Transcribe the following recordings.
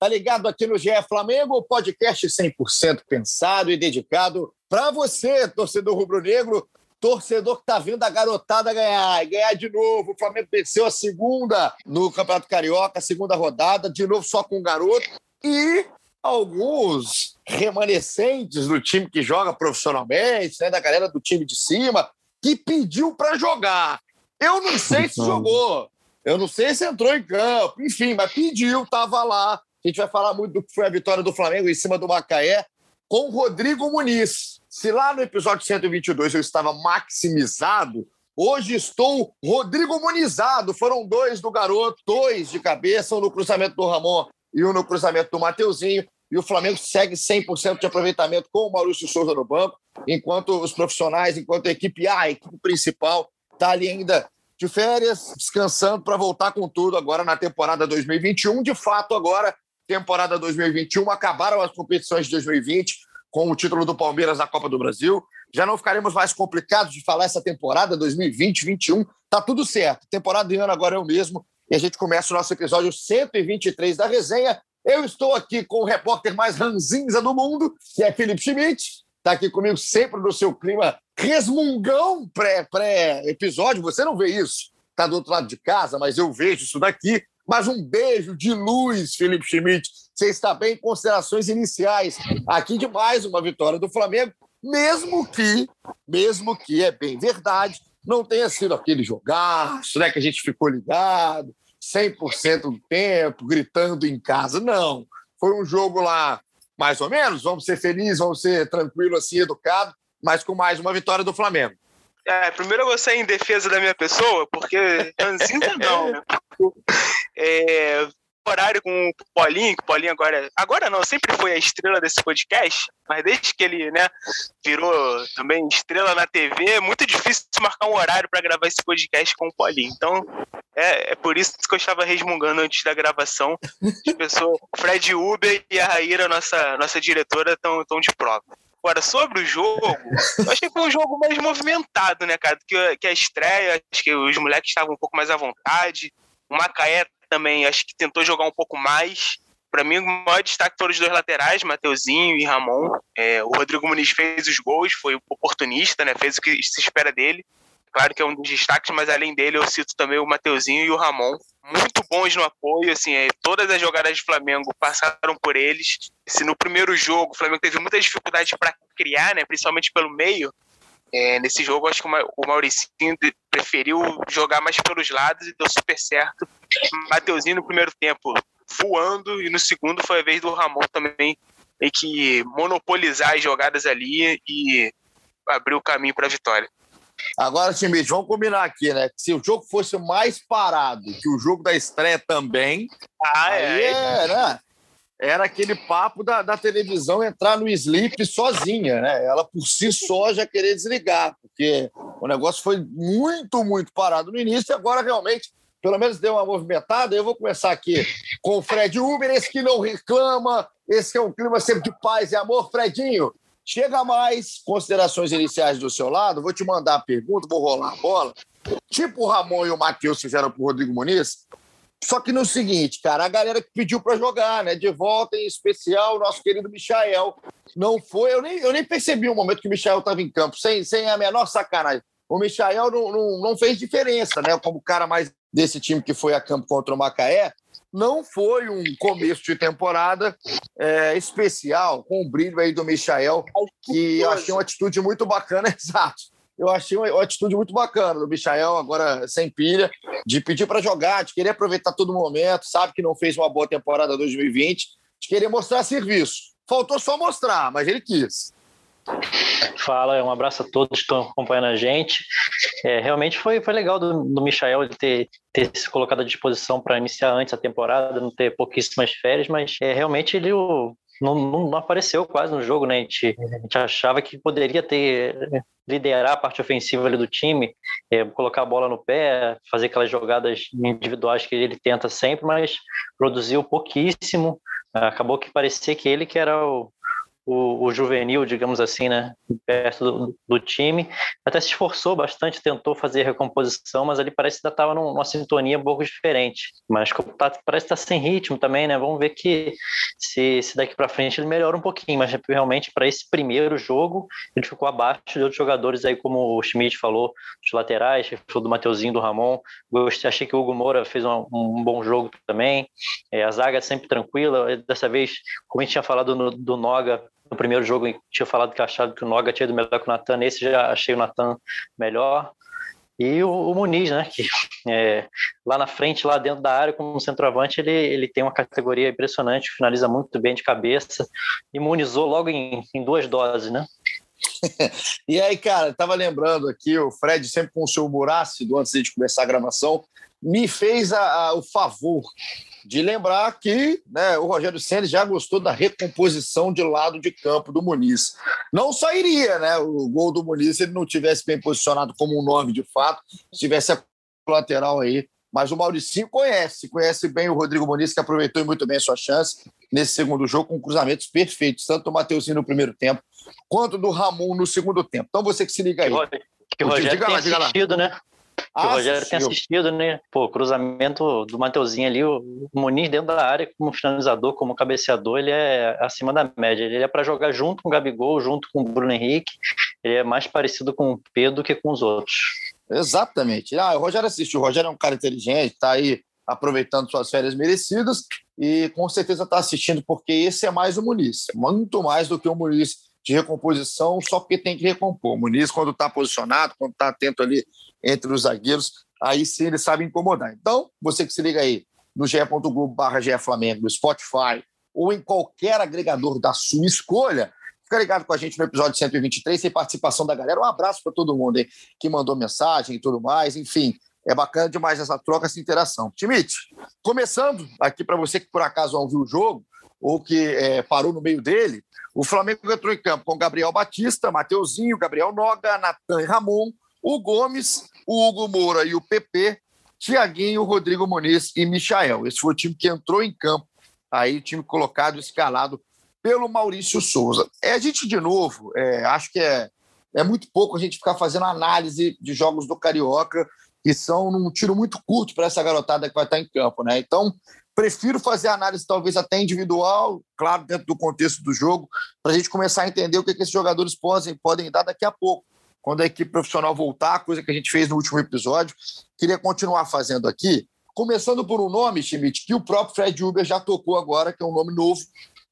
Tá ligado aqui no GE Flamengo, o podcast 100% pensado e dedicado para você, torcedor rubro-negro, torcedor que tá vendo a garotada ganhar, e ganhar de novo. O Flamengo venceu a segunda no Campeonato Carioca, segunda rodada, de novo só com o garoto. E alguns remanescentes do time que joga profissionalmente, né, da galera do time de cima, que pediu para jogar. Eu não sei se jogou, eu não sei se entrou em campo, enfim, mas pediu, tava lá. A gente vai falar muito do que foi a vitória do Flamengo em cima do Macaé com o Rodrigo Muniz. Se lá no episódio 122 eu estava maximizado, hoje estou Rodrigo Munizado. Foram dois do garoto, dois de cabeça, um no cruzamento do Ramon e um no cruzamento do Mateuzinho. E o Flamengo segue 100% de aproveitamento com o Maurício Souza no banco, enquanto os profissionais, enquanto a equipe A, a equipe principal, está ali ainda de férias, descansando para voltar com tudo agora na temporada 2021. De fato, agora temporada 2021. Acabaram as competições de 2020 com o título do Palmeiras na Copa do Brasil. Já não ficaremos mais complicados de falar essa temporada 2020-21. Tá tudo certo. Temporada de ano agora é o mesmo. E a gente começa o nosso episódio 123 da resenha. Eu estou aqui com o repórter mais ranzinza do mundo, que é Felipe Schmidt. Está aqui comigo sempre no seu clima resmungão pré-episódio. Pré Você não vê isso, está do outro lado de casa, mas eu vejo isso daqui. Mas um beijo de luz, Felipe Schmidt. Você está bem? Considerações iniciais aqui de mais uma vitória do Flamengo, mesmo que, mesmo que é bem verdade, não tenha sido aquele jogaço, né, que a gente ficou ligado 100% do tempo, gritando em casa. Não. Foi um jogo lá, mais ou menos, vamos ser felizes, vamos ser tranquilos, assim, educados, mas com mais uma vitória do Flamengo. É, primeiro eu vou sair em defesa da minha pessoa, porque Ranzinza não, né? É, horário com o Paulinho, que o Paulinho agora. Agora não, sempre foi a estrela desse podcast, mas desde que ele né, virou também estrela na TV, é muito difícil marcar um horário para gravar esse podcast com o Paulinho. Então, é, é por isso que eu estava resmungando antes da gravação. As pessoas, o Fred Uber e a Raíra, nossa, nossa diretora, estão de prova. Agora, sobre o jogo, eu achei que foi um jogo mais movimentado, né, cara? Que, que a estreia, acho que os moleques estavam um pouco mais à vontade. O Macaé também, acho que tentou jogar um pouco mais. Para mim, o maior destaque foram os dois laterais, Mateuzinho e Ramon. É, o Rodrigo Muniz fez os gols, foi oportunista, né? Fez o que se espera dele. Claro que é um dos destaques, mas além dele, eu cito também o Mateuzinho e o Ramon. Muito bons no apoio, assim, é, todas as jogadas do Flamengo passaram por eles. Se no primeiro jogo o Flamengo teve muita dificuldade para criar, né? Principalmente pelo meio, é, nesse jogo, acho que o Mauricinho preferiu jogar mais pelos lados e deu super certo. Mateuzinho no primeiro tempo voando e no segundo foi a vez do Ramon também meio que monopolizar as jogadas ali e abrir o caminho para a vitória. Agora, time, vamos combinar aqui, né? Se o jogo fosse mais parado que o jogo da estreia também, ah, é, é né? era aquele papo da, da, televisão entrar no sleep sozinha, né? Ela por si só já querer desligar, porque o negócio foi muito, muito parado no início e agora realmente, pelo menos deu uma movimentada. Eu vou começar aqui com o Fred Uber, esse que não reclama, esse que é um clima sempre de paz e amor. Fredinho, chega mais considerações iniciais do seu lado, vou te mandar a pergunta, vou rolar a bola. Tipo o Ramon e o Matheus fizeram para o Rodrigo Muniz, só que no seguinte, cara, a galera que pediu para jogar, né? De volta, em especial, o nosso querido Michael. Não foi, eu nem, eu nem percebi o momento que o Michael estava em campo, sem, sem a menor sacanagem. O Michael não, não, não fez diferença, né? Como o cara mais desse time que foi a campo contra o Macaé. Não foi um começo de temporada é, especial, com o brilho aí do Michael, que eu achei uma atitude muito bacana, exato eu achei uma, atitude muito bacana do Michael, agora sem pilha, de pedir para jogar, de querer aproveitar todo momento, sabe que não fez uma boa temporada 2020, de querer mostrar serviço. Faltou só mostrar, mas ele quis. Fala, um abraço a todos que estão acompanhando a gente. É, realmente foi, foi legal do, do Michael ter, ter se colocado à disposição para iniciar antes a temporada, não ter pouquíssimas férias, mas é, realmente ele o, não, não, apareceu quase no jogo, né? A gente, a gente achava que poderia ter liderar a parte ofensiva do time, é, colocar a bola no pé, fazer aquelas jogadas individuais que ele tenta sempre, mas produziu pouquíssimo. Acabou que parecia que ele que era o, o, o, juvenil, digamos assim, né, perto do, do, time. Até se esforçou bastante, tentou fazer recomposição, mas ali parece que ainda estava numa sintonia um pouco diferente. Mas tá, parece estar tá sem ritmo também, né? Vamos ver que se, se daqui para frente ele melhora um pouquinho, mas realmente para esse primeiro jogo ele ficou abaixo de outros jogadores aí, como o Schmidt falou, dos laterais, falou do Mateuzinho, do Ramon. Gostei, achei que o Hugo Moura fez um, um bom jogo também. É, a zaga sempre tranquila. Dessa vez, como a gente tinha falado no, do Noga, no primeiro jogo tinha falado que achava que o Noga tinha ido melhor que o Natan, nesse já achei o Natan melhor. E o, o Muniz, né, que é, lá na frente, lá dentro da área, como centroavante, ele, ele tem uma categoria impressionante, finaliza muito bem de cabeça, imunizou logo em, em duas doses, né? e aí, cara, tava lembrando aqui, o Fred sempre com o seu humor ácido, antes de começar a gravação, me fez a, a, o favor de lembrar que né, o Rogério Senna já gostou da recomposição de lado de campo do Muniz. Não sairia né, o gol do Muniz se ele não tivesse bem posicionado como um nome de fato, se tivesse a lateral aí. Mas o Mauricinho conhece, conhece bem o Rodrigo Muniz, que aproveitou muito bem a sua chance nesse segundo jogo, com cruzamentos perfeitos, tanto do Mateuzinho no primeiro tempo, quanto do Ramon no segundo tempo. Então você que se liga aí. Que Rogério tem assistido, né? Ah, o Rogério tem assistido, né? Pô, cruzamento do Mateuzinho ali, o Muniz dentro da área, como finalizador, como cabeceador, ele é acima da média. Ele é para jogar junto com o Gabigol, junto com o Bruno Henrique. Ele é mais parecido com o Pedro do que com os outros. Exatamente. Ah, o Rogério assistiu. O Rogério é um cara inteligente, está aí aproveitando suas férias merecidas e com certeza está assistindo, porque esse é mais o Muniz, muito mais do que o Muniz de recomposição só porque tem que recompor. O Muniz, quando está posicionado, quando está atento ali entre os zagueiros, aí sim ele sabe incomodar. Então, você que se liga aí no ge.globo Flamengo, no Spotify ou em qualquer agregador da sua escolha, fica ligado com a gente no episódio 123, sem participação da galera. Um abraço para todo mundo aí que mandou mensagem e tudo mais. Enfim, é bacana demais essa troca, essa interação. Timite, começando aqui para você que por acaso não viu o jogo ou que é, parou no meio dele, o Flamengo entrou em campo com Gabriel Batista, Mateuzinho, Gabriel Noga, Natan e Ramon, o Gomes, o Hugo Moura e o PP, Tiaguinho, Rodrigo Muniz e Michael. Esse foi o time que entrou em campo, aí o time colocado, escalado pelo Maurício Souza. É a gente, de novo, é, acho que é, é muito pouco a gente ficar fazendo análise de jogos do Carioca, que são num tiro muito curto para essa garotada que vai estar em campo, né? Então, prefiro fazer análise talvez até individual, claro, dentro do contexto do jogo, para a gente começar a entender o que, que esses jogadores podem, podem dar daqui a pouco quando a equipe profissional voltar, coisa que a gente fez no último episódio. Queria continuar fazendo aqui, começando por um nome, Schmidt, que o próprio Fred Uber já tocou agora, que é um nome novo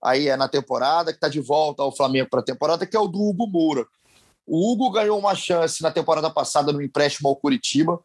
aí é na temporada, que está de volta ao Flamengo para a temporada, que é o do Hugo Moura. O Hugo ganhou uma chance na temporada passada no empréstimo ao Curitiba.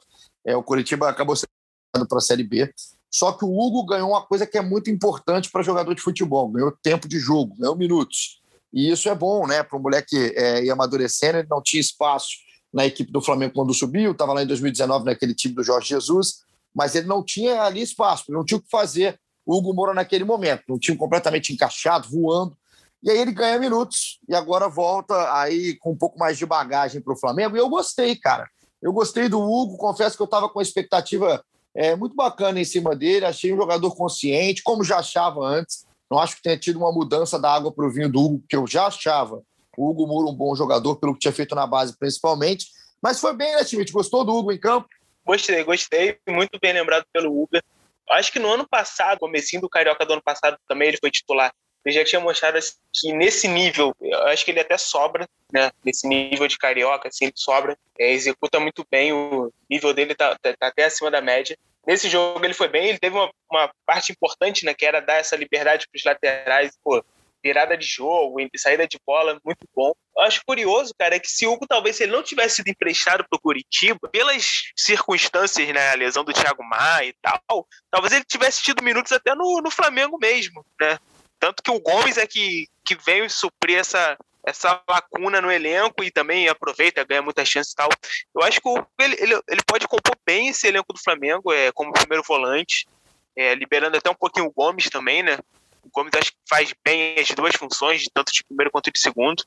É, o Curitiba acabou sendo para a Série B. Só que o Hugo ganhou uma coisa que é muito importante para jogador de futebol: ganhou tempo de jogo, ganhou minutos. E isso é bom, né? Para um moleque é, ir amadurecendo, ele não tinha espaço na equipe do Flamengo quando subiu, estava lá em 2019 naquele time do Jorge Jesus, mas ele não tinha ali espaço, não tinha o que fazer o Hugo Moura naquele momento, um time completamente encaixado, voando. E aí ele ganha minutos e agora volta aí com um pouco mais de bagagem para o Flamengo. E eu gostei, cara. Eu gostei do Hugo, confesso que eu estava com expectativa é, muito bacana em cima dele. Achei um jogador consciente, como já achava antes. Não acho que tenha tido uma mudança da água para o vinho do Hugo, que eu já achava o Hugo Moura um bom jogador, pelo que tinha feito na base principalmente. Mas foi bem, né, time? Gostou do Hugo em campo? Gostei, gostei. Muito bem lembrado pelo Uber. Acho que no ano passado, comecinho do Carioca do ano passado também, ele foi titular. Ele já tinha mostrado assim, que nesse nível, eu acho que ele até sobra, né? Nesse nível de Carioca, assim, ele sobra. É, executa muito bem, o nível dele tá, tá, tá até acima da média. Nesse jogo ele foi bem, ele teve uma, uma parte importante, né, que era dar essa liberdade para os laterais, pô, virada de jogo, saída de bola, muito bom. Eu acho curioso, cara, é que se o Hugo talvez se ele não tivesse sido emprestado para o Curitiba, pelas circunstâncias, né, a lesão do Thiago Maia e tal, talvez ele tivesse tido minutos até no, no Flamengo mesmo, né? Tanto que o Gomes é que, que veio suprir essa, essa lacuna no elenco e também aproveita, ganha muitas chances e tal. Eu acho que ele, ele, ele pode compor bem esse elenco do Flamengo, é, como primeiro volante, é, liberando até um pouquinho o Gomes também, né? O Gomes acho que faz bem as duas funções, tanto de primeiro quanto de segundo.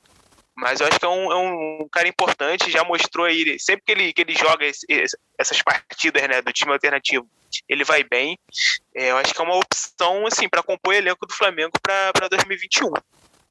Mas eu acho que é um, é um cara importante, já mostrou aí, sempre que ele, que ele joga esse, essas partidas né, do time alternativo, ele vai bem. É, eu acho que é uma opção assim para compor o elenco do Flamengo para 2021.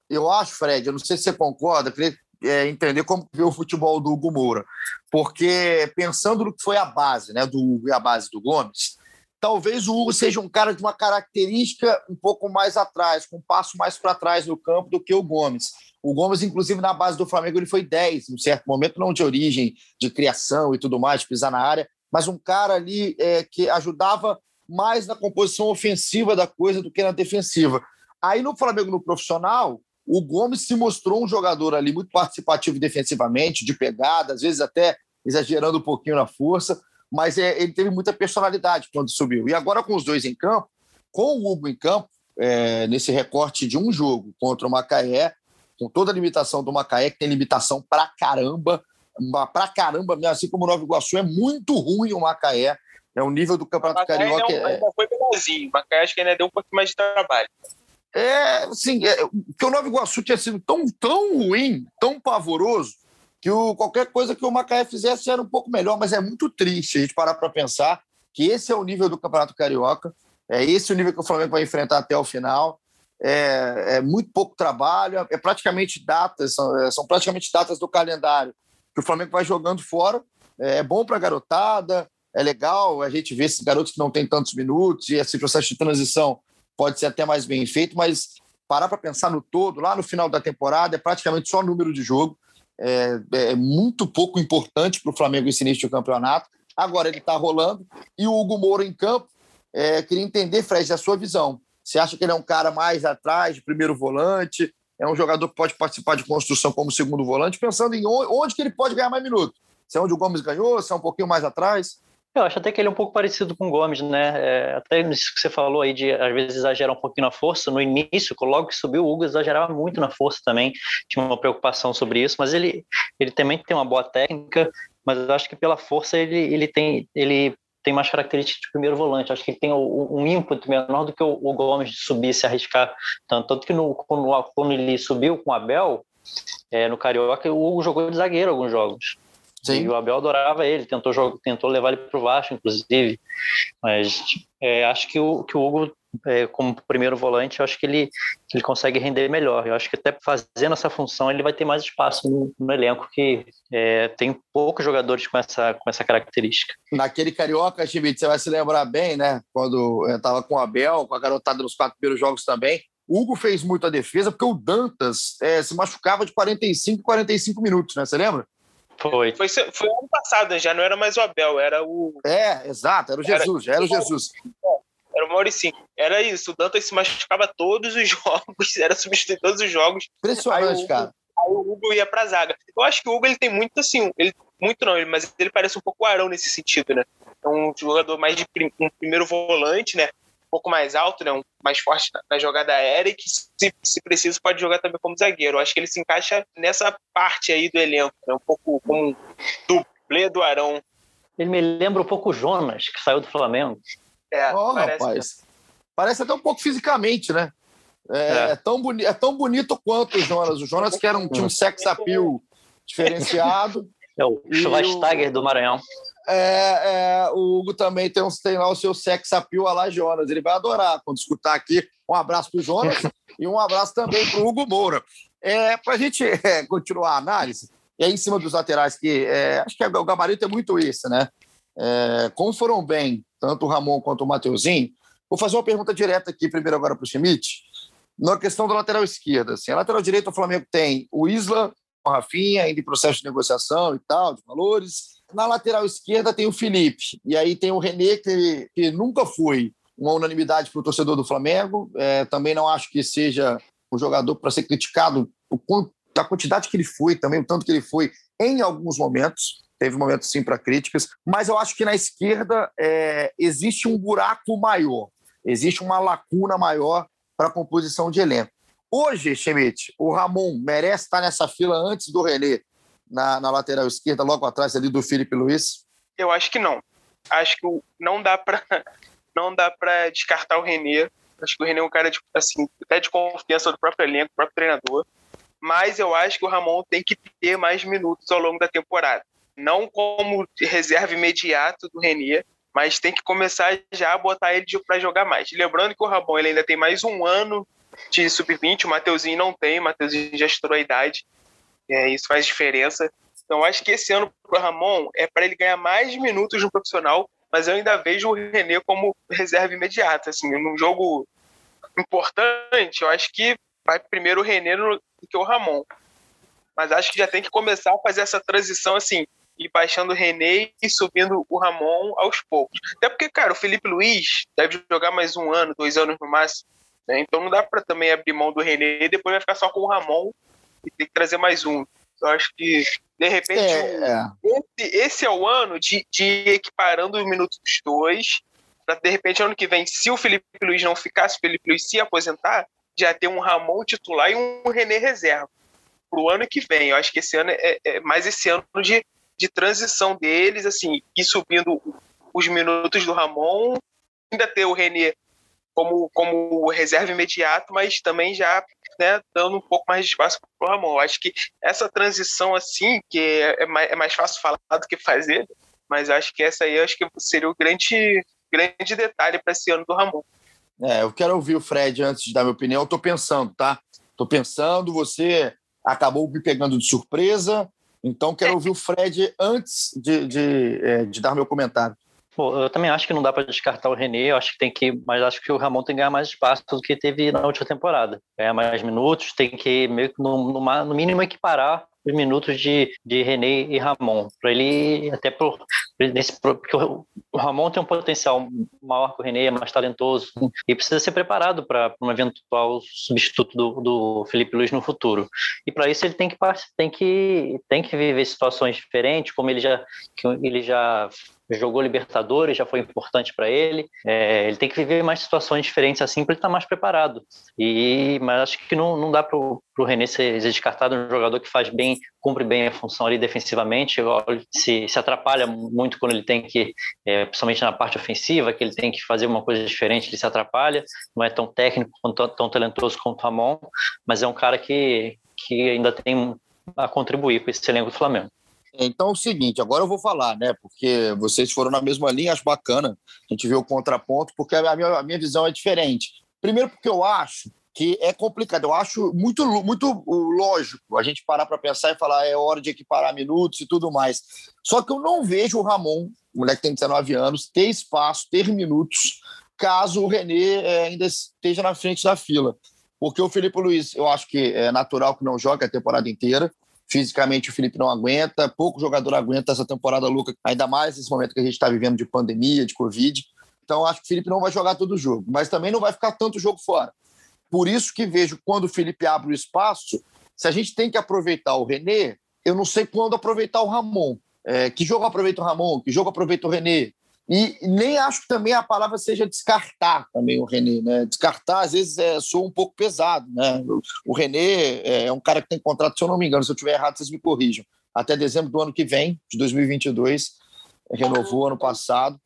Eu acho, Fred, eu não sei se você concorda, queria é, entender como vê o futebol do Hugo Moura. Porque pensando no que foi a base, né, do Hugo e a base do Gomes, talvez o Hugo seja um cara de uma característica um pouco mais atrás, com um passo mais para trás no campo do que o Gomes. O Gomes, inclusive, na base do Flamengo, ele foi 10, em um certo momento, não de origem, de criação e tudo mais, pisar na área, mas um cara ali é, que ajudava mais na composição ofensiva da coisa do que na defensiva. Aí no Flamengo, no profissional, o Gomes se mostrou um jogador ali muito participativo defensivamente, de pegada, às vezes até exagerando um pouquinho na força, mas é, ele teve muita personalidade quando subiu. E agora com os dois em campo, com o Hugo em campo, é, nesse recorte de um jogo contra o Macaé, com toda a limitação do Macaé, que tem limitação pra caramba, pra caramba, assim como o Nova Iguaçu, é muito ruim o Macaé. É o nível do Campeonato Macaé Carioca. Não, é... foi melhorzinho. O Macaé acho que ainda deu um pouco mais de trabalho. É, assim, é, porque o Nova Iguaçu tinha sido tão, tão ruim, tão pavoroso, que o, qualquer coisa que o Macaé fizesse era um pouco melhor, mas é muito triste a gente parar para pensar que esse é o nível do Campeonato Carioca, é esse o nível que o Flamengo vai enfrentar até o final. É, é muito pouco trabalho, é praticamente datas, são, é, são, praticamente datas do calendário que o Flamengo vai jogando fora. É, é bom para a garotada, é legal a gente ver esses garotos que não têm tantos minutos e esse processo de transição pode ser até mais bem feito, mas parar para pensar no todo, lá no final da temporada, é praticamente só número de jogo. É, é muito pouco importante para o Flamengo esse início de campeonato. Agora ele está rolando. E o Hugo Moura em campo, é, queria entender, Fred, a sua visão. Você acha que ele é um cara mais atrás, de primeiro volante? É um jogador que pode participar de construção como segundo volante, pensando em onde que ele pode ganhar mais minutos. Se é onde o Gomes ganhou, se é um pouquinho mais atrás? Eu acho até que ele é um pouco parecido com o Gomes, né? É, até isso que você falou aí de às vezes exagerar um pouquinho na força. No início, logo que subiu, o Hugo exagerava muito na força também. Tinha uma preocupação sobre isso, mas ele, ele também tem uma boa técnica. Mas eu acho que pela força ele, ele tem ele tem mais características de primeiro volante. Acho que ele tem um ímpeto menor do que o, Gomes de subir, se arriscar tanto. Tanto que no, quando, ele subiu com o Abel, é, no Carioca, o Hugo jogou de zagueiro alguns jogos. Sim. E o Abel adorava ele, tentou, tentou levar ele para o Vasco, inclusive. Mas é, acho que o, que o Hugo, é, como primeiro volante, acho que ele, ele consegue render melhor. Eu acho que até fazendo essa função ele vai ter mais espaço no, no elenco, que é, tem poucos jogadores com essa, com essa característica. Naquele Carioca, Schmidt, você vai se lembrar bem, né? Quando estava com o Abel, com a garotada nos quatro primeiros jogos também. O Hugo fez muita defesa porque o Dantas é, se machucava de 45 45 minutos, né? Você lembra? Foi. foi. Foi ano passado, já não era mais o Abel, era o. É, exato, era o Jesus, já era o Jesus. Era o Mauricinho. Era isso, o Dantas se machucava todos os jogos, era substituir todos os jogos. Impressionante, aí cara. Aí o Hugo ia pra zaga. Eu acho que o Hugo ele tem muito assim, ele, muito não, mas ele parece um pouco o Arão nesse sentido, né? É um jogador mais de um primeiro volante, né? pouco mais alto, né, um, mais forte na, na jogada aérea e que, se, se preciso, pode jogar também como zagueiro. Eu acho que ele se encaixa nessa parte aí do elenco, né, um pouco como um dublê do Arão. Ele me lembra um pouco o Jonas, que saiu do Flamengo. É, oh, parece, rapaz. Parece até um pouco fisicamente, né? É, é. é tão, boni é tão bonito quanto o Jonas. O Jonas que era um, tinha um sex appeal diferenciado. É o Schweinsteiger o... do Maranhão. É, é, o Hugo também tem, um, tem lá o seu sex appeal a lá Jonas. Ele vai adorar quando escutar aqui. Um abraço para o Jonas e um abraço também para o Hugo Moura. É, para a gente é, continuar a análise, e aí em cima dos laterais, que é, acho que o gabarito é muito isso, né? É, como foram bem tanto o Ramon quanto o Mateuzinho, vou fazer uma pergunta direta aqui, primeiro agora para o Schmidt, na questão da lateral esquerda. Assim, a lateral direita, o Flamengo tem o Isla, o Rafinha, ainda em processo de negociação e tal, de valores. Na lateral esquerda tem o Felipe, e aí tem o René, que, que nunca foi uma unanimidade para o torcedor do Flamengo. É, também não acho que seja um jogador para ser criticado o quanto, da quantidade que ele foi, também o tanto que ele foi em alguns momentos. Teve momentos sim para críticas, mas eu acho que na esquerda é, existe um buraco maior, existe uma lacuna maior para a composição de elenco. Hoje, Schmidt, o Ramon merece estar nessa fila antes do René na, na lateral esquerda, logo atrás ali do Felipe Luiz? Eu acho que não. Acho que não dá para não dá para descartar o Renê. Acho que o René é um cara, de, assim, até de confiança do próprio elenco, do próprio treinador. Mas eu acho que o Ramon tem que ter mais minutos ao longo da temporada. Não como reserva imediato do René, mas tem que começar já a botar ele para jogar mais. Lembrando que o Ramon ele ainda tem mais um ano de sub-20, o Mateuzinho não tem, o Mateuzinho já estourou a idade, é, isso faz diferença. Então acho que esse ano para o Ramon é para ele ganhar mais minutos no profissional, mas eu ainda vejo o René como reserva imediata. Assim, num jogo importante, eu acho que vai primeiro o René do que o Ramon. Mas acho que já tem que começar a fazer essa transição assim, e baixando o René e subindo o Ramon aos poucos. Até porque, cara, o Felipe Luiz deve jogar mais um ano, dois anos no máximo. Né? Então não dá para também abrir mão do René e depois vai ficar só com o Ramon e ter que trazer mais um. Eu acho que, de repente, é, é. Esse, esse, é o ano de, de equiparando os minutos dos dois, para de repente, ano que vem, se o Felipe Luiz não ficar, se o Felipe Luiz se aposentar, já ter um Ramon titular e um René reserva. Para o ano que vem. Eu acho que esse ano é, é mais esse ano de, de transição deles, assim, e subindo os minutos do Ramon, ainda ter o René como, como reserva imediato, mas também já né, dando um pouco mais de espaço para o Ramon. Acho que essa transição, assim, que é, é mais, é mais fácil falar do que fazer, mas acho que essa aí acho que seria o grande, grande detalhe para esse ano do Ramon. É, eu quero ouvir o Fred antes de dar minha opinião. Tô pensando, tá? Tô pensando, você acabou me pegando de surpresa, então quero ouvir o Fred antes de, de, é, de dar meu comentário. Bom, eu também acho que não dá para descartar o René, eu acho que tem que, mas acho que o Ramon tem que ganhar mais espaço do que teve na última temporada. Ganhar mais minutos, tem que meio que no, no, no mínimo equiparar minutos de, de René e Ramon, para ele até por nesse porque o, Ramon tem um potencial maior que o René, é mais talentoso e precisa ser preparado para um eventual substituto do, do Felipe Luiz no futuro. E para isso ele tem que tem que tem que viver situações diferentes, como ele já ele já jogou Libertadores, já foi importante para ele. É, ele tem que viver mais situações diferentes assim para ele estar tá mais preparado. E, mas acho que não, não dá para o René ser, descartado um jogador que faz bem, cumpre bem a função ali defensivamente, se, se atrapalha muito quando ele tem que, é, principalmente na parte ofensiva, que ele tem que fazer uma coisa diferente, ele se atrapalha. Não é tão técnico, tão, tão talentoso quanto o Ramon, mas é um cara que, que ainda tem a contribuir com esse elenco do Flamengo. Então é o seguinte, agora eu vou falar, né? Porque vocês foram na mesma linha, acho bacana a gente vê o contraponto, porque a minha, a minha visão é diferente. Primeiro, porque eu acho que é complicado. Eu acho muito, muito lógico a gente parar para pensar e falar é hora de equiparar minutos e tudo mais. Só que eu não vejo o Ramon, o moleque tem 19 anos, ter espaço, ter minutos, caso o René é, ainda esteja na frente da fila. Porque o Felipe Luiz, eu acho que é natural que não jogue a temporada inteira. Fisicamente o Felipe não aguenta, pouco jogador aguenta essa temporada louca, ainda mais nesse momento que a gente está vivendo de pandemia, de Covid. Então acho que o Felipe não vai jogar todo o jogo, mas também não vai ficar tanto jogo fora. Por isso que vejo quando o Felipe abre o espaço, se a gente tem que aproveitar o René, eu não sei quando aproveitar o Ramon. É, que jogo aproveita o Ramon? Que jogo aproveita o René? E nem acho que também a palavra seja descartar também o René, né? Descartar, às vezes, é, soa um pouco pesado, né? O René é um cara que tem contrato, se eu não me engano, se eu estiver errado, vocês me corrijam, até dezembro do ano que vem, de 2022, renovou ano passado.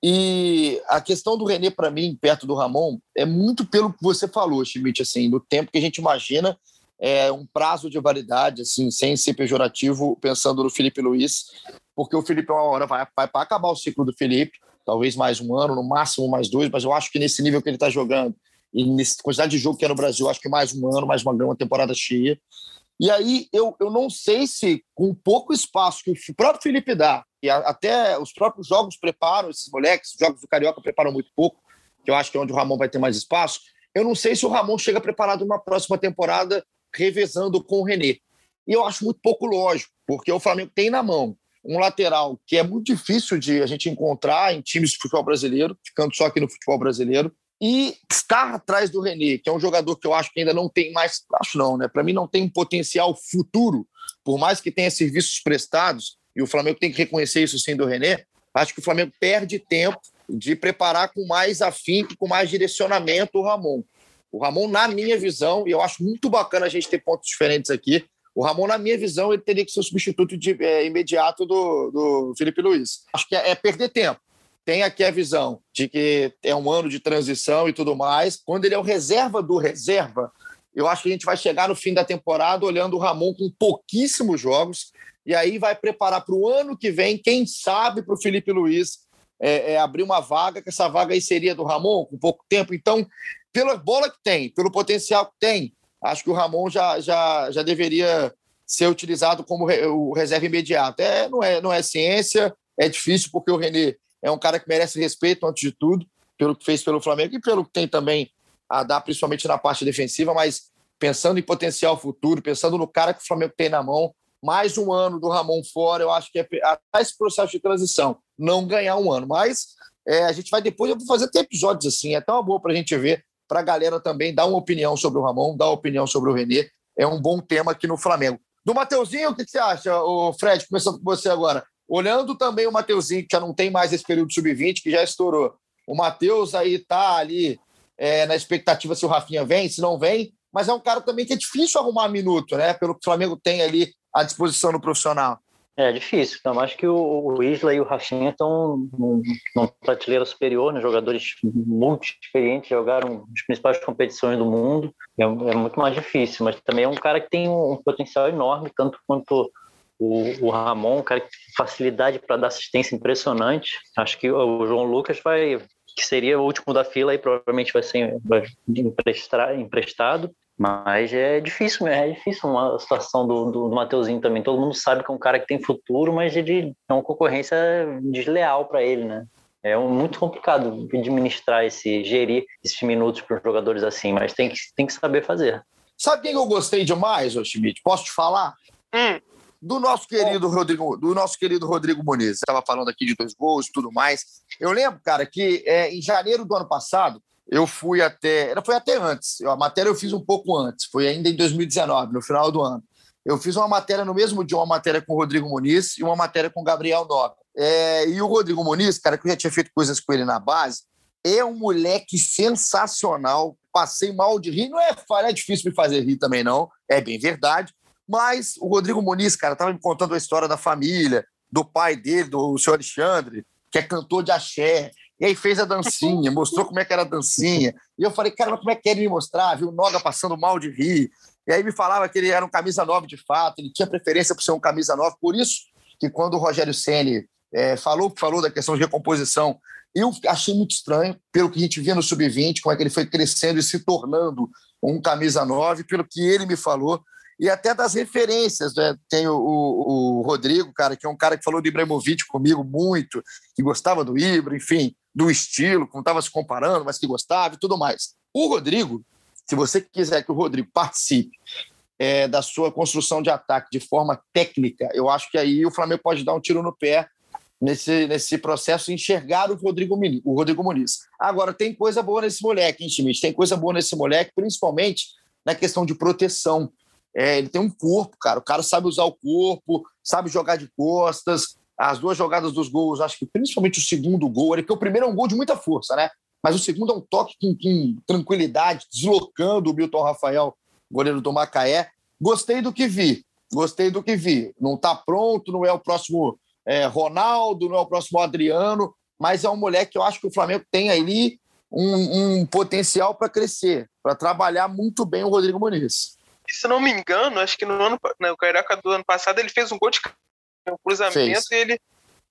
E a questão do René, para mim, perto do Ramon, é muito pelo que você falou, Schmidt, assim, no tempo que a gente imagina é, um prazo de validade, assim, sem ser pejorativo, pensando no Felipe Luiz, porque o Felipe uma hora vai, vai para acabar o ciclo do Felipe, talvez mais um ano, no máximo mais dois, mas eu acho que nesse nível que ele está jogando e nessa quantidade de jogo que é no Brasil, acho que mais um ano, mais uma, uma temporada cheia. E aí eu, eu não sei se com pouco espaço que o próprio Felipe dá, e a, até os próprios jogos preparam esses moleques, os jogos do Carioca preparam muito pouco, que eu acho que é onde o Ramon vai ter mais espaço. Eu não sei se o Ramon chega preparado uma próxima temporada revezando com o René. E eu acho muito pouco lógico, porque o Flamengo tem na mão um lateral que é muito difícil de a gente encontrar em times de futebol brasileiro, ficando só aqui no futebol brasileiro, e estar atrás do René, que é um jogador que eu acho que ainda não tem mais, acho não, né? Para mim não tem um potencial futuro, por mais que tenha serviços prestados, e o Flamengo tem que reconhecer isso sim do René, acho que o Flamengo perde tempo de preparar com mais afinco, com mais direcionamento o Ramon. O Ramon, na minha visão, e eu acho muito bacana a gente ter pontos diferentes aqui, o Ramon, na minha visão, ele teria que ser o substituto de, é, imediato do, do Felipe Luiz. Acho que é, é perder tempo. tem aqui a visão de que é um ano de transição e tudo mais. Quando ele é o reserva do reserva, eu acho que a gente vai chegar no fim da temporada olhando o Ramon com pouquíssimos jogos e aí vai preparar para o ano que vem, quem sabe, para o Felipe Luiz é, é, abrir uma vaga, que essa vaga aí seria do Ramon, com pouco tempo. Então, pela bola que tem, pelo potencial que tem, acho que o Ramon já, já, já deveria ser utilizado como re, o reserva imediato. É, não, é, não é ciência, é difícil, porque o René é um cara que merece respeito antes de tudo, pelo que fez pelo Flamengo e pelo que tem também a dar, principalmente na parte defensiva, mas pensando em potencial futuro, pensando no cara que o Flamengo tem na mão, mais um ano do Ramon fora, eu acho que é esse processo de transição, não ganhar um ano. Mas é, a gente vai depois, eu vou fazer até episódios assim, é tão boa para a gente ver, para a galera também dar uma opinião sobre o Ramon, dar uma opinião sobre o Renê. É um bom tema aqui no Flamengo. Do Mateuzinho, o que você acha, o Fred? Começando com você agora. Olhando também o Mateuzinho, que já não tem mais esse período sub-20, que já estourou. O Matheus aí está ali é, na expectativa se o Rafinha vem, se não vem, mas é um cara também que é difícil arrumar minuto, né? Pelo que o Flamengo tem ali à disposição no profissional. É difícil, então acho que o, Isla e o Rafinha estão numa prateleira superior, né? jogadores muito experientes, jogaram as principais competições do mundo, é, é, muito mais difícil, mas também é um cara que tem um, um potencial enorme, tanto quanto o, o Ramon, um cara que tem facilidade para dar assistência impressionante. Acho que o João Lucas vai, que seria o último da fila, aí provavelmente vai ser emprestado. Mas é difícil, é difícil uma situação do, do, do Mateuzinho também. Todo mundo sabe que é um cara que tem futuro, mas ele é uma concorrência desleal para ele, né? É muito complicado administrar esse, gerir esses minutos para os jogadores assim, mas tem que, tem que saber fazer. Sabe quem eu gostei demais, ô Schmidt? Posso te falar? Hum do nosso querido Rodrigo, do nosso querido Rodrigo Muniz. Estava falando aqui de dois gols e tudo mais. Eu lembro, cara, que é, em janeiro do ano passado eu fui até, foi até antes. A matéria eu fiz um pouco antes. Foi ainda em 2019, no final do ano. Eu fiz uma matéria no mesmo dia, uma matéria com o Rodrigo Muniz e uma matéria com o Gabriel Nobre. É, e o Rodrigo Muniz, cara, que eu já tinha feito coisas com ele na base, é um moleque sensacional. Passei mal de rir. Não é, é difícil me fazer rir também, não. É bem verdade. Mas o Rodrigo Muniz, cara, estava me contando a história da família, do pai dele, do senhor Alexandre, que é cantor de axé. E aí fez a dancinha, mostrou como é que era a dancinha. E eu falei, cara, mas como é que ele me mostrar? Viu o Noga passando mal de rir. E aí me falava que ele era um camisa 9 de fato, ele tinha preferência por ser um camisa 9. Por isso que quando o Rogério Ceni é, falou falou da questão de recomposição, eu achei muito estranho, pelo que a gente via no Sub-20, como é que ele foi crescendo e se tornando um camisa 9, pelo que ele me falou e até das referências. Né? Tem o, o, o, Rodrigo, cara, que é um cara que falou do Ibrahimovic comigo muito, que gostava do Ibra, enfim, do estilo, como estava se comparando, mas que gostava e tudo mais. O Rodrigo, se você quiser que o Rodrigo participe é, da sua construção de ataque de forma técnica, eu acho que aí o Flamengo pode dar um tiro no pé nesse, nesse processo enxergar o Rodrigo, o Rodrigo Muniz. Agora, tem coisa boa nesse moleque, hein, Schmidt? Tem coisa boa nesse moleque, principalmente na questão de proteção. É, ele tem um corpo, cara. O cara sabe usar o corpo, sabe jogar de costas. As duas jogadas dos gols, acho que principalmente o segundo gol, porque o primeiro é um gol de muita força, né? Mas o segundo é um toque com, com tranquilidade, deslocando o Milton Rafael, goleiro do Macaé. Gostei do que vi. Gostei do que vi. Não está pronto, não é o próximo é, Ronaldo, não é o próximo Adriano, mas é um moleque que eu acho que o Flamengo tem ali um, um potencial para crescer, para trabalhar muito bem o Rodrigo Muniz se não me engano, acho que no ano no Carioca do ano passado ele fez um gol de um cruzamento Fez. e ele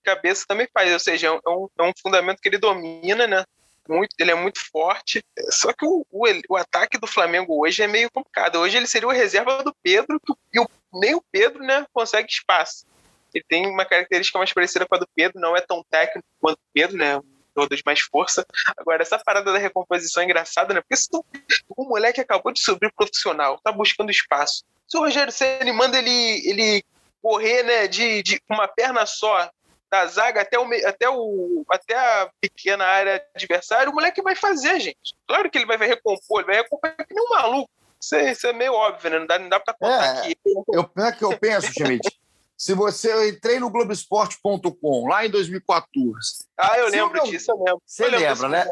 cabeça também faz, ou seja, é um, é um fundamento que ele domina, né? Muito, ele é muito forte. Só que o, o, o, ataque do Flamengo hoje é meio complicado. Hoje ele seria o reserva do Pedro, e o, nem o Pedro né, consegue espaço. Ele tem uma característica mais parecida com a do Pedro, não é tão técnico quanto o Pedro, né? todas mais força. Agora, essa parada da recomposição é engraçada, né? Porque se tu, o moleque acabou de subir profissional, tá buscando espaço. Se o Rogério Ceni manda ele, ele correr, né, de, de uma perna só da zaga até, o, até, o, até a pequena área adversária, o moleque vai fazer, gente. Claro que ele vai recompor, ele vai recompor que nem um maluco. Isso é, isso é meio óbvio, né? Não dá, não dá pra contar é, aqui. Eu, é que eu penso, Schmidt. Se você eu entrei no Globoesporte.com lá em 2014. Ah, eu lembro eu, disso, eu lembro. Você eu lembra, né?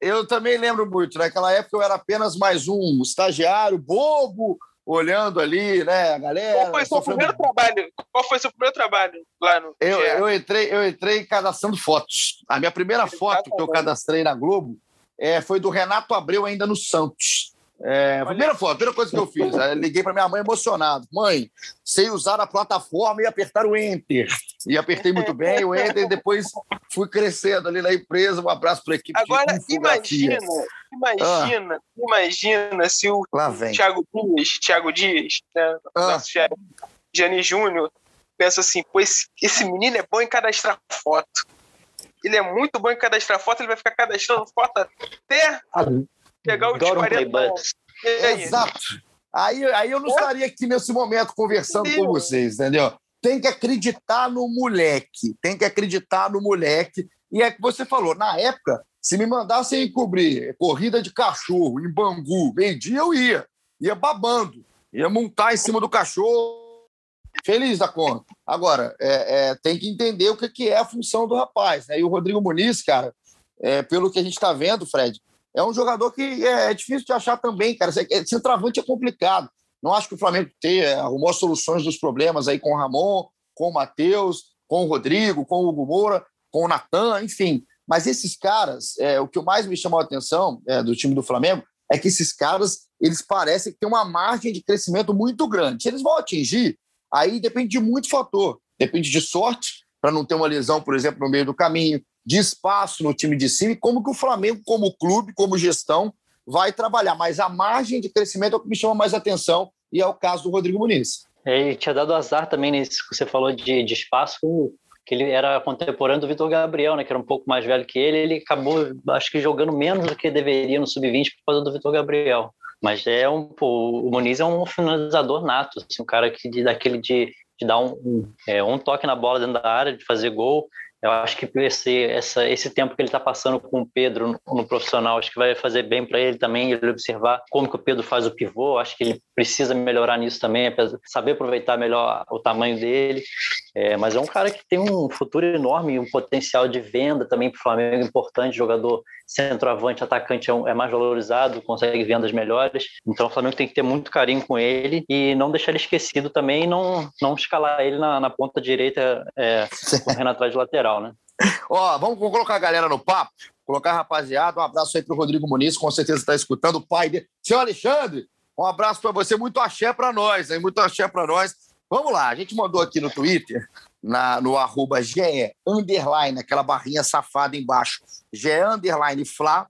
Eu também lembro muito. Naquela época eu era apenas mais um estagiário bobo olhando ali, né, a galera. Qual foi seu sofrendo- primeiro trabalho? Qual foi seu primeiro trabalho lá no Eu, eu entrei, eu entrei cadastrando fotos. A minha primeira foto que eu cadastrei na Globo é, foi do Renato Abreu ainda no Santos. É, a primeira foto, primeira coisa que eu fiz. Eu liguei para minha mãe emocionado. Mãe, sei usar a plataforma e apertar o Enter. E apertei muito bem o Enter e depois fui crescendo ali na empresa. Um abraço para a equipe Agora, de imagina, imagina, imagina se o. Thiago Dias, Thiago Dias, né, Ah. Gianni Júnior, pensa assim, pô, esse, esse menino é bom em cadastrar foto. Ele é muito bom em cadastrar foto, ele vai ficar cadastrando foto até pegar os Adoro 40 play anos. E aí? Exato. Aí, aí eu não estaria aqui nesse momento conversando com Entendeu? vocês, entendeu? Tem que acreditar no moleque, tem que acreditar no moleque. E é que você falou, na época, se me mandassem cobrir corrida de cachorro em Bangu, meio-dia, eu ia. Ia babando, ia montar em cima do cachorro, feliz da conta. Agora, é, é, tem que entender o que, que é a função do rapaz. Né? E o Rodrigo Muniz, cara, é, pelo que a gente está vendo, Fred, é um jogador que é, é difícil de achar também, cara. Esse- Centroavante é complicado. Não acho que o Flamengo ter, é, arrumou soluções dos problemas aí com o Ramon, com o Matheus, com o Rodrigo, com o Hugo Moura, com o Natan, enfim. Mas esses caras, é, o que mais me chamou a atenção é, do time do Flamengo é que esses caras, eles parecem têm uma margem de crescimento muito grande. Se eles vão atingir, aí depende de muito fator. Depende de sorte, para não ter uma lesão, por exemplo, no meio do caminho, de espaço no time de cima e como que o Flamengo, como clube, como gestão, vai trabalhar. Mas a margem de crescimento é o que me chama mais atenção e é o caso do Rodrigo Muniz. Ele tinha dado azar também nisso que você falou de, de espaço, que ele era contemporâneo do Vitor Gabriel, né, que era um pouco mais velho que ele. Ele acabou, acho que, jogando menos do que deveria no sub-20 por causa do Vitor Gabriel. Mas é um, o Muniz é um finalizador nato, assim, um cara que daquele de, de dar um, é, um toque na bola dentro da área, de fazer gol. Eu acho que esse, essa, esse tempo que ele está passando com o Pedro no, no, profissional, acho que vai fazer bem para ele também, ele observar como que o Pedro faz o pivô. Acho que ele precisa melhorar nisso também, saber aproveitar melhor o tamanho dele. É, mas é um cara que tem um futuro enorme, um potencial de venda também para o Flamengo importante, jogador centroavante, atacante é, um, é, mais valorizado, consegue vendas melhores. Então o Flamengo tem que ter muito carinho com ele e não deixar ele esquecido também, não não escalar ele na, na ponta direita, é, correndo atrás de lateral, né? Ó, vamos colocar a galera no papo, colocar a rapaziada. Um abraço aí para o Rodrigo Muniz, com certeza está escutando o pai dele. Seu Alexandre, um abraço para você, muito axé para nós, hein? Muito axé para nós. Vamos lá, a gente mandou aqui no Twitter, na, no arroba GE, underline, aquela barrinha safada embaixo, GE, underline, Fla,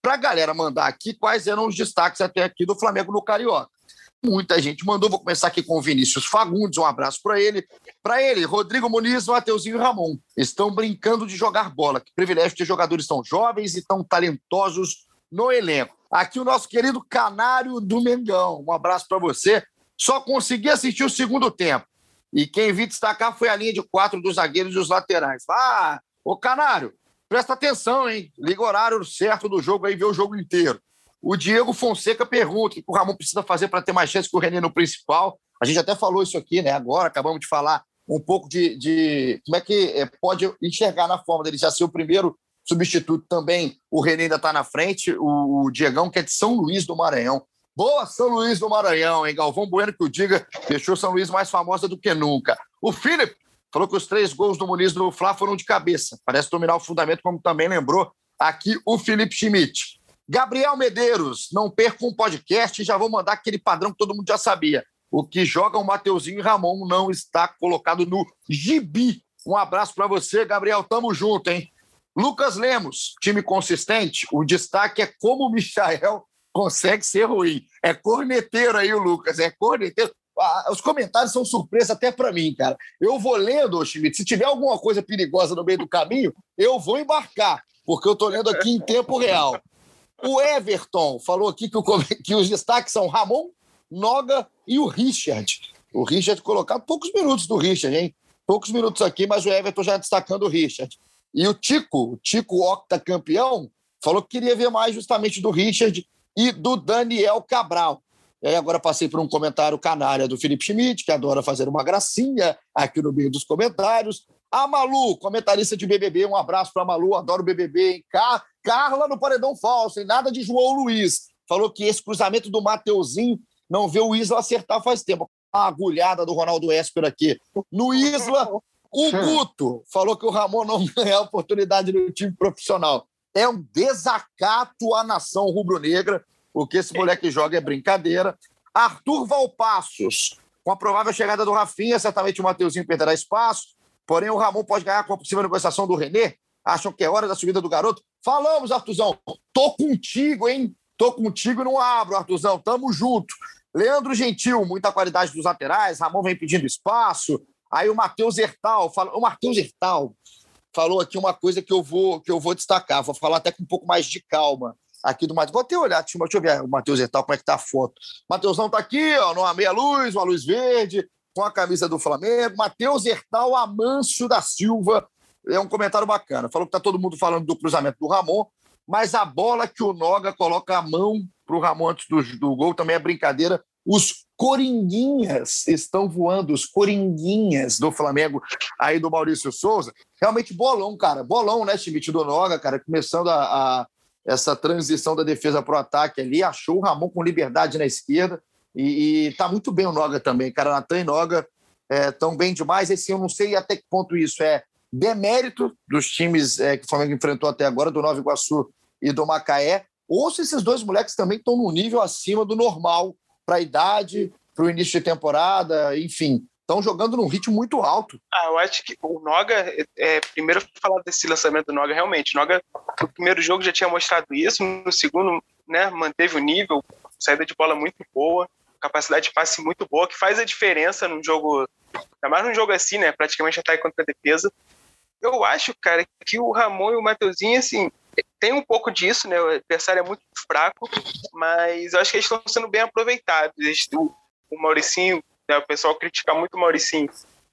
para a galera mandar aqui quais eram os destaques até aqui do Flamengo no Carioca. Muita gente mandou, vou começar aqui com o Vinícius Fagundes, um abraço para ele. Para ele, Rodrigo Muniz, Mateuzinho e Ramon estão brincando de jogar bola. Que privilégio ter jogadores tão jovens e tão talentosos no elenco. Aqui o nosso querido Canário do Mengão, um abraço para você. Só consegui assistir o segundo tempo. E quem vi destacar foi a linha de quatro dos zagueiros e os laterais. Ah, ô Canário, presta atenção, hein? Liga o horário certo do jogo aí, vê o jogo inteiro. O Diego Fonseca pergunta o que o Ramon precisa fazer para ter mais chance que o René no principal. A gente até falou isso aqui, né? Agora, acabamos de falar um pouco de, de como é que é, pode enxergar na forma dele já ser o primeiro substituto também. O René ainda está na frente, o, o Diegão, que é de São Luís do Maranhão. Boa São Luís do Maranhão, hein? Galvão Bueno que o diga, deixou São Luís mais famosa do que nunca. O Felipe falou que os três gols do Muniz no Fla foram de cabeça. Parece dominar o fundamento, como também lembrou aqui o Felipe Schmidt. Gabriel Medeiros, não perca um podcast já vou mandar aquele padrão que todo mundo já sabia. O que joga o Mateuzinho e Ramon não está colocado no gibi. Um abraço para você, Gabriel. Tamo junto, hein? Lucas Lemos, time consistente. O destaque é como o Michael consegue ser ruim. É corneteiro aí o Lucas, é corneteiro. Ah, os comentários são surpresa até para mim, cara. Eu vou lendo, ô Schmidt, se tiver alguma coisa perigosa no meio do caminho, eu vou embarcar, porque eu tô lendo aqui em tempo real. O Everton falou aqui que, o, que os destaques são Ramon, Noga e o Richard. O Richard colocado poucos minutos do Richard, hein? Poucos minutos aqui, mas o Everton já destacando o Richard. E o Tico, o Tico octacampeão, falou que queria ver mais justamente do Richard e do Daniel Cabral. E aí agora passei por um comentário canária do Felipe Schmidt, que adora fazer uma gracinha aqui no meio dos comentários. A Malu, comentarista de BBB, um abraço para a Malu, adoro BBB, hein? Car Carla no paredão falso, hein? Nada de João Luiz. Falou que esse cruzamento do Mateuzinho não vê o Isla acertar faz tempo. A agulhada do Ronaldo Esper aqui. No Isla, o Guto falou que o Ramon não ganha oportunidade no time profissional. É um desacato à nação rubro-negra. O que esse moleque joga é brincadeira. Arthur Valpassos, com a provável chegada do Rafinha, certamente o Mateuzinho perderá espaço. Porém, o Ramon pode ganhar com a possível negociação do Renê. Acham que é hora da subida do garoto? Falamos, Artuzão. Tô contigo, hein? Tô contigo e não abro, Artuzão. Tamo junto. Leandro Gentil, muita qualidade dos laterais. Ramon vem pedindo espaço. Aí o Matheus Hertal, fala... o Matheus Hertal falou aqui uma coisa que eu vou que eu vou destacar. Vou falar até com um pouco mais de calma aqui do Matheus. Vou até olhar, deixa eu ver o Matheus Hertal, como é que tá a foto. Matheusão tá aqui, ó, numa meia luz, uma luz verde, com a camisa do Flamengo. Matheus Hertal Amâncio da Silva. É um comentário bacana. Falou que tá todo mundo falando do cruzamento do Ramon, mas a bola que o Noga coloca a mão para o Ramon antes do, do gol também é brincadeira. Os coringuinhas estão voando, os coringuinhas do Flamengo aí do Maurício Souza. Realmente bolão, cara. Bolão, né, Schmidt do Noga, cara, começando a, a essa transição da defesa para o ataque ali, achou o Ramon com liberdade na esquerda e, está muito bem o Noga também, cara. Natan e Noga estão é, bem demais. Esse eu não sei até que ponto isso é demérito dos times é, que o Flamengo enfrentou até agora, do Nova Iguaçu e do Macaé, ou se esses dois moleques também estão num nível acima do normal para a idade, para o início de temporada, enfim. Estão jogando num ritmo muito alto. Ah, eu acho que o Noga, é, primeiro falar desse lançamento do Noga, realmente. O Noga, no primeiro jogo já tinha mostrado isso, no segundo, né, manteve o nível, saída de bola muito boa, capacidade de passe muito boa, que faz a diferença num jogo, ainda mais num jogo assim, né, praticamente ataque contra a defesa. Eu acho, cara, que o Ramon e o Mateuzinho, assim, tem um pouco disso, né? O adversário é muito fraco, mas eu acho que eles estão sendo bem aproveitados. O, o Mauricinho, né, o pessoal critica muito o Mauricinho,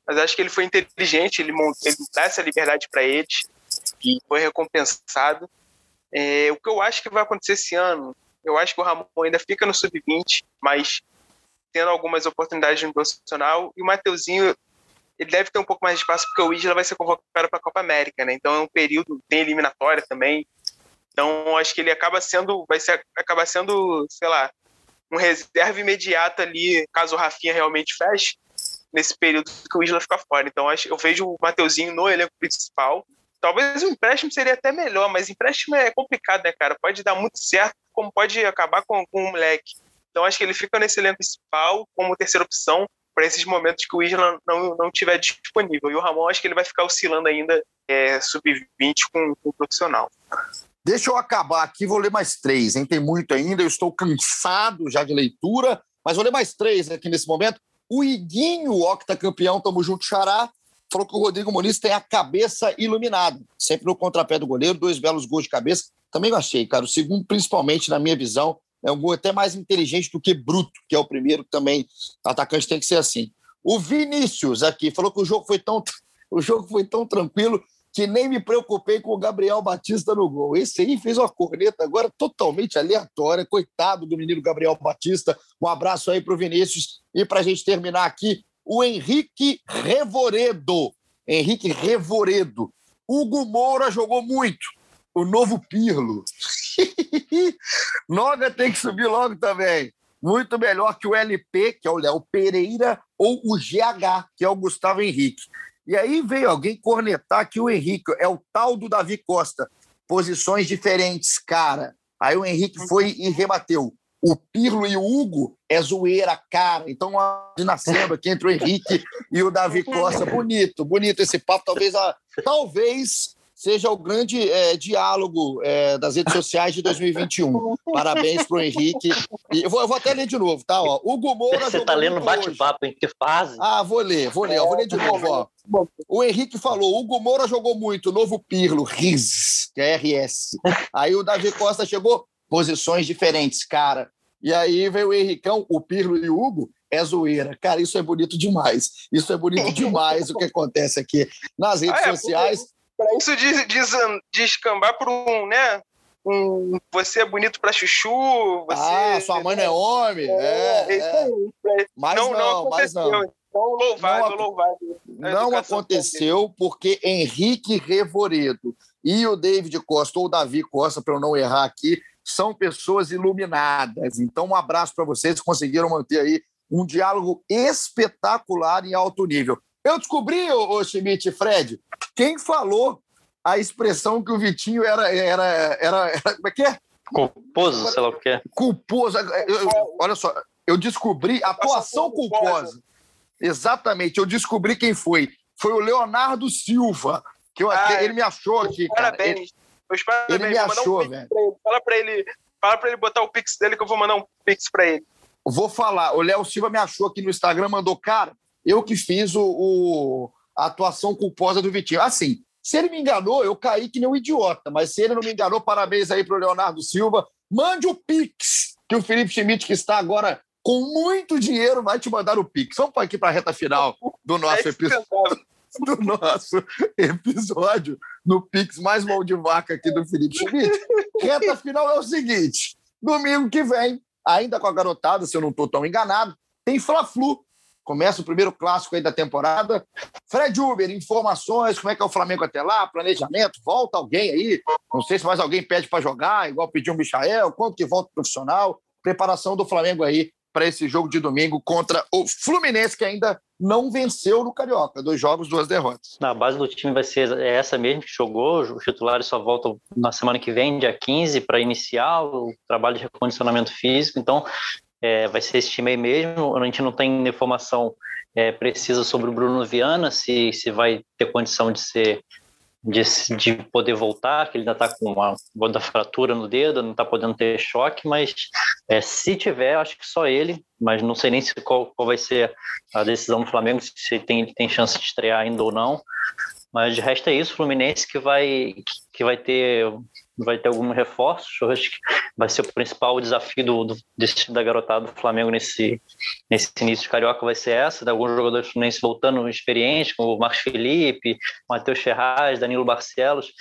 mas acho que ele foi inteligente, ele, montou, ele dá essa liberdade para eles e foi recompensado. É, o que eu acho que vai acontecer esse ano, eu acho que o Ramon ainda fica no sub-20, mas tendo algumas oportunidades no profissional, e o Mateuzinho ele deve ter um pouco mais de espaço porque o Isla vai ser convocado para a Copa América, né? Então é um período tem eliminatória também. Então acho que ele acaba sendo vai ser acaba sendo, sei lá, um reserva imediato ali, caso o Rafinha realmente feche nesse período que o Isla fica fora. Então acho eu vejo o Mateuzinho no elenco principal. Talvez o empréstimo seria até melhor, mas empréstimo é complicado, né, cara? Pode dar muito certo, como pode acabar com, com o moleque. Então acho que ele fica nesse elenco principal como terceira opção para esses momentos que o Isla não, não tiver disponível. E o Ramon acho que ele vai ficar oscilando ainda é, sub-20 com, com o profissional. Deixa eu acabar aqui, vou ler mais três, hein? Tem muito ainda, eu estou cansado já de leitura, mas vou ler mais três aqui nesse momento. O Iguinho, octacampeão, tamo junto, Xará, falou que o Rodrigo Muniz tem a cabeça iluminada, sempre no contrapé do goleiro, dois belos gols de cabeça. Também achei, cara. O segundo, principalmente, na minha visão, é um gol até mais inteligente do que bruto, que é o primeiro também. Atacante tem que ser assim. O Vinícius aqui falou que o jogo foi tão, o jogo foi tão tranquilo que nem me preocupei com o Gabriel Batista no gol. Esse aí fez uma corneta agora totalmente aleatória. Coitado do menino Gabriel Batista. Um abraço aí para o Vinícius. E para a gente terminar aqui, o Henrique Revoredo. Henrique Revoredo. Hugo Moura jogou muito. O novo Pirlo. Noga tem que subir logo também. Muito melhor que o LP, que é o Léo Pereira, ou o GH, que é o Gustavo Henrique. E aí veio alguém cornetar que o Henrique é o tal do Davi Costa. Posições diferentes, cara. Aí o Henrique foi e rebateu. O Pirlo e o Hugo é zoeira, cara. Então, nascendo aqui entre o Henrique e o Davi Costa. Bonito, bonito esse papo. Talvez, a, talvez seja o grande é, diálogo é, das redes sociais de 2021. Parabéns para o Henrique. E eu vou, eu vou, até ler de novo, tá? Ó, Hugo Moura. Você está lendo bate-papo, em que fase? Ah, vou ler, vou ler, eu vou ler de novo. Ó. O Henrique falou: Hugo Moura jogou muito, novo Pirlo, RIS, que é RS. Aí o Davi Costa chegou, posições diferentes, cara. E aí veio o Henricão, o Pirlo e o Hugo, é zoeira. Cara, isso é bonito demais. Isso é bonito demais o que acontece aqui nas redes ah, é, sociais. Porque para isso de, de, descambar por um, né? Um, você é bonito para chuchu. Você, ah, sua mãe não é homem. É, é, é. Mas não, não, mas não. Então, louvado, não, louvado. Não aconteceu porque Henrique Revoredo e o David Costa, ou Davi Costa, para eu não errar aqui, são pessoas iluminadas. Então, um abraço para vocês que conseguiram manter aí um diálogo espetacular em alto nível. Eu descobri, ô, ô Schmidt e Fred, quem falou a expressão que o Vitinho era. era, era, era como é que é? Culposo, sei lá o que é. Culposo. Eu, olha só, eu descobri atuação culposa. Exatamente, eu descobri quem foi. Foi o Leonardo Silva, que eu, ah, ele me achou aqui. Parabéns. Cara. Ele, ele me achou, um velho. Fala para ele, fala para ele botar o pix dele que eu vou mandar um pix para ele. Vou falar. O Léo Silva me achou aqui no Instagram, mandou, cara, eu que fiz o, o, a atuação culposa do Vitinho. Assim, se ele me enganou, eu caí que nem um idiota, mas se ele não me enganou, parabéns aí para o Leonardo Silva. Mande o Pix, que o Felipe Schmidt, que está agora com muito dinheiro, vai te mandar o Pix. Vamos aqui para a reta final do nosso episódio. Do nosso episódio no Pix mais mão de vaca aqui do Felipe Schmidt. Reta final é o seguinte: domingo que vem, ainda com a garotada, se eu não estou tão enganado, tem Fla-Flu Começa o primeiro clássico aí da temporada. Fred Uber, informações, como é que é o Flamengo até lá, planejamento, volta alguém aí, não sei se mais alguém pede para jogar, igual pediu o Michael, quanto que volta o profissional, preparação do Flamengo aí para esse jogo de domingo contra o Fluminense, que ainda não venceu no Carioca. Dois jogos, duas derrotas. Na base do time vai ser essa mesmo que jogou. Os titulares só voltam na semana que vem, dia 15, para iniciar o trabalho de recondicionamento físico. Então, é, vai ser esse time aí mesmo. A gente não tem informação é, precisa sobre o Bruno Viana, se, se vai ter condição de ser de, de poder voltar, que ele ainda está com uma, uma fratura no dedo, não está podendo ter choque, mas é, se tiver, acho que só ele, mas não sei nem se qual, qual vai ser a decisão do Flamengo, se tem, tem chance de estrear ainda ou não. Mas de resto é isso, Fluminense que vai, que vai ter vai ter alguns reforços. Eu acho que vai ser o principal desafio do, do, desse, da garotada do Flamengo nesse, nesse início de Carioca vai ser essa, de alguns jogadores fluminenses voltando experientes, como o Marcos Felipe, Matheus Ferraz, Danilo Barcelos.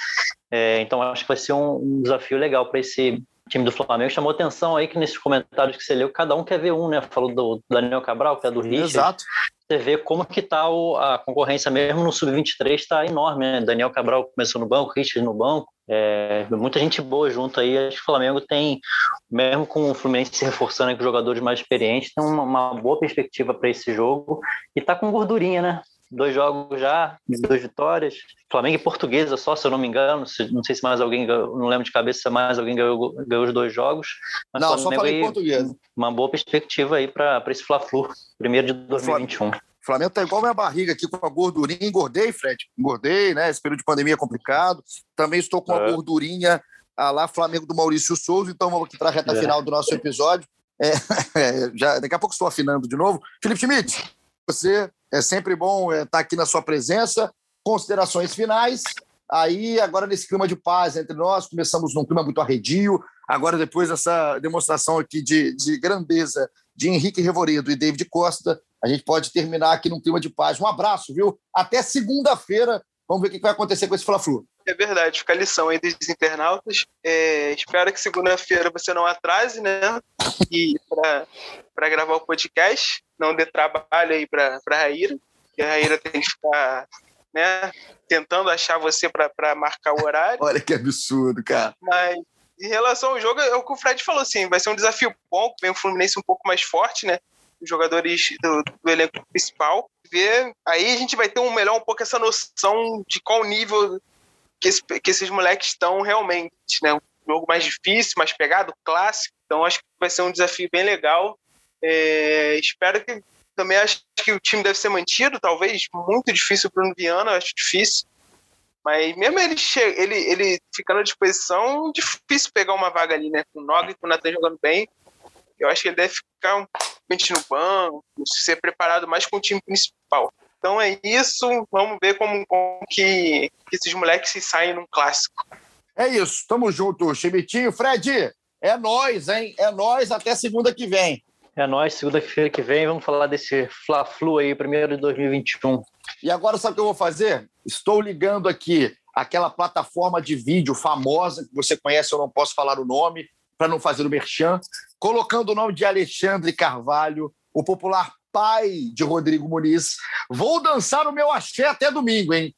É, então acho que vai ser um, um desafio legal para esse time do Flamengo. Chamou atenção aí que nesses comentários que você leu, cada um quer ver um, né? Falou do Daniel Cabral, que é do Richard. Exato você vê como que tá o, a concorrência mesmo no Sub-23 está enorme, né? Daniel Cabral começou no banco, Richard no banco, é, muita gente boa junto aí. Acho que o Flamengo tem, mesmo com o Fluminense se reforçando com jogadores mais experientes, tem uma, uma boa perspectiva para esse jogo e tá com gordurinha, né? Dois jogos já, duas vitórias. Flamengo e Portuguesa só, se eu não me engano. não sei se mais alguém, não lembro de cabeça se mais alguém ganhou, ganhou os dois jogos. Mas não, só falei aí, portuguesa. Uma boa perspectiva aí para esse Fla-Flu, primeiro de 2021. O Flamengo tá igual minha barriga aqui com a gordurinha. Engordei, Fred. Engordei, né? Esse período de pandemia é complicado. Também estou com a é. gordurinha a lá Flamengo do Maurício Souza. Então vamos aqui para a reta é. final do nosso episódio. É, é, já, daqui a pouco estou afinando de novo. Felipe Schmidt, você é sempre bom estar é, tá aqui na sua presença. Considerações finais. Aí, agora nesse clima de paz entre nós, começamos num clima muito arredio. Agora, depois dessa demonstração aqui de, de grandeza de Henrique Revoredo e David Costa, a gente pode terminar aqui num clima de paz. Um abraço, viu? Até segunda-feira. Vamos ver o que vai acontecer com esse Fla-Flu. É verdade, fica a lição aí dos internautas. É, espero que segunda-feira você não atrase, né? E para gravar o podcast, não dê trabalho aí para a Raíra, que a Raíra tem que ficar né, tentando achar você para marcar o horário. Olha que absurdo, cara. Mas em relação ao jogo, é o que o Fred falou, assim, vai ser um desafio bom, vem o Fluminense um pouco mais forte, né? Os jogadores do, do elenco principal. Ver, aí a gente vai ter um melhor um pouco essa noção de qual nível que, esse, que esses moleques estão realmente, né? Um jogo mais difícil, mais pegado, clássico. Então acho que vai ser um desafio bem legal. É, espero que também acho que o time deve ser mantido, talvez muito difícil o Viana, acho difícil. Mas mesmo ele, ele, ele ficando à disposição, difícil pegar uma vaga ali, né? Com o Nog e com o Natan jogando bem. Eu acho que ele deve ficar um no banco, ser preparado mais com o time principal. Então é isso. Vamos ver como, como que, que, esses moleques se saem num clássico. É isso. Tamo junto, Chimitinho. Fred, é nós, hein? É nós até segunda que vem. É nós, segunda-feira que vem, vamos falar desse Fla-Flu aí, primeiro de 2021. E agora sabe o que eu vou fazer? Estou ligando aqui aquela plataforma de vídeo famosa que você conhece, eu não posso falar o nome, para não fazer o merchan, colocando o nome de Alexandre Carvalho, o popular pai de Rodrigo Muniz. Vou dançar o meu axé até domingo, hein?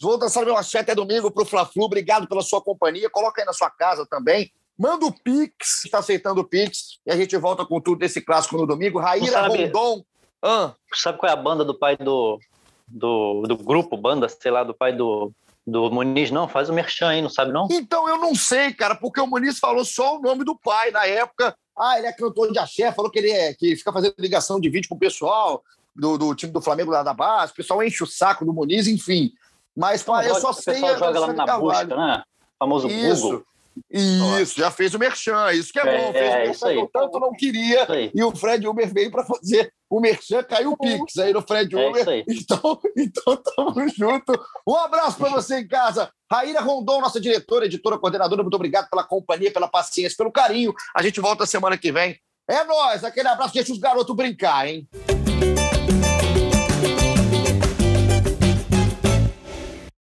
Vou dançar o meu axé até domingo para o Fla-Flu. Obrigado pela sua companhia. Coloca aí na sua casa também Manda o Pix, está aceitando o Pix, e a gente volta com tudo desse clássico no domingo. Raíra Rondon. Ah. Sabe qual é a banda do pai do, do, do grupo, banda, sei lá, do pai do, do Muniz? Não, faz o merchan aí, não sabe não? Então, eu não sei, cara, porque o Muniz falou só o nome do pai na época. Ah, ele é cantor de axé, falou que ele é, que fica fazendo ligação de vídeo com o pessoal do, do time do Flamengo lá da base, o pessoal enche o saco do Muniz, enfim. Mas, pá, eu só sei... O pessoal joga lá na busca, né? O famoso Isso. Google. Isso, já fez o merchan, isso que é, é bom. Fez é, o merchan que eu tanto não queria. E o Fred Uber veio para fazer o merchan, caiu o Pix aí no Fred é Uber. É então, então, tamo junto. Um abraço para você em casa. Raíra Rondon, nossa diretora, editora, coordenadora, muito obrigado pela companhia, pela paciência, pelo carinho. A gente volta semana que vem. É nóis, aquele abraço, deixa os garotos brincar, hein?